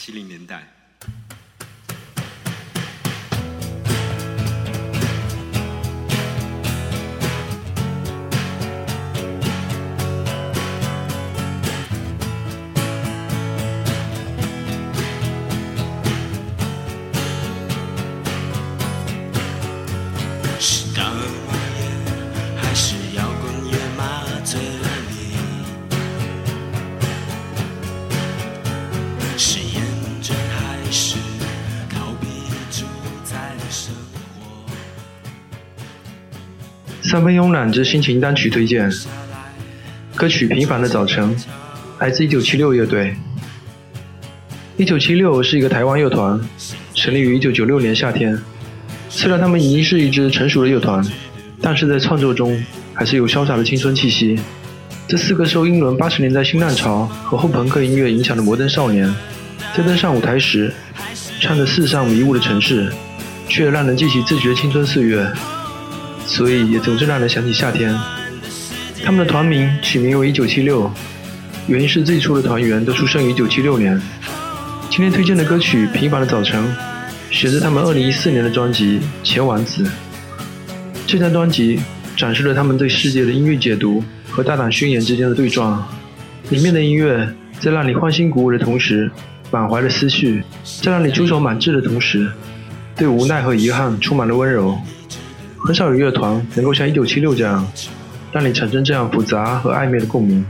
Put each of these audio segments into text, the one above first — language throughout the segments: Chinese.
七零年代。三分慵懒之心情单曲推荐，歌曲《平凡的早晨》，来自1976乐队。1976是一个台湾乐团，成立于1996年夏天。虽然他们已经是一支成熟的乐团，但是在创作中还是有潇洒的青春气息。这四个受英伦八十年代新浪潮和后朋克音乐影响的摩登少年，在登上舞台时，唱着世上迷雾的城市，却让人记起自己的青春岁月。所以也总是让人想起夏天。他们的团名取名为1976，原因是最初的团员都出生于1976年。今天推荐的歌曲《平凡的早晨》，选自他们2014年的专辑《前王子》。这张专辑展示了他们对世界的音乐解读和大胆宣言之间的对撞。里面的音乐在让你欢欣鼓舞的同时，满怀了思绪；在让你出手满志的同时，对无奈和遗憾充满了温柔。很少有乐团能够像1976这样，让你产生这样复杂和暧昧的共鸣。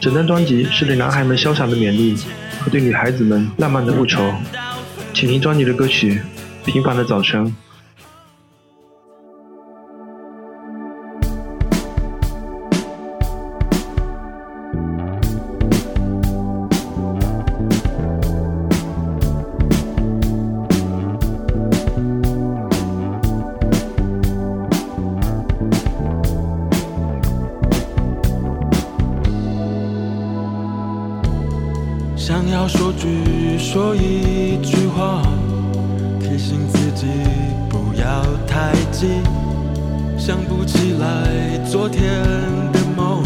整张专辑是对男孩们潇洒的勉励和对女孩子们浪漫的复仇。请听专辑的歌曲《平凡的早晨》。想要说句说一句话，提醒自己不要太急。想不起来昨天的梦，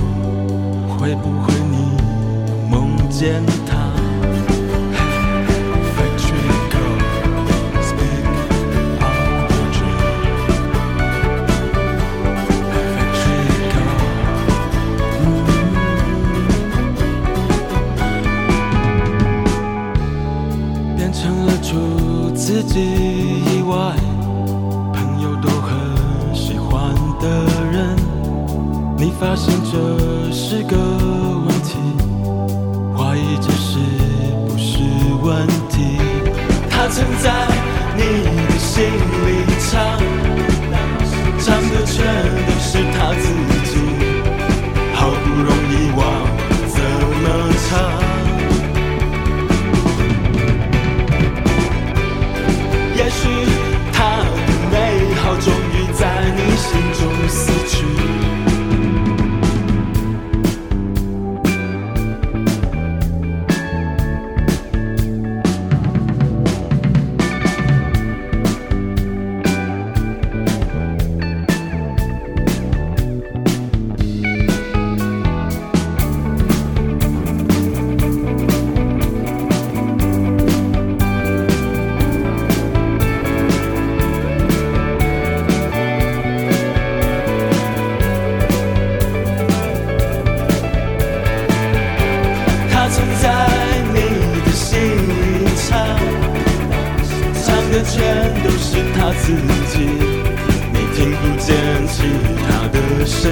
会不会你梦见他自己以外，朋友都很喜欢的人。你发现这是个问题，怀疑这是不是问题？他曾在你自己，你听不见其他的声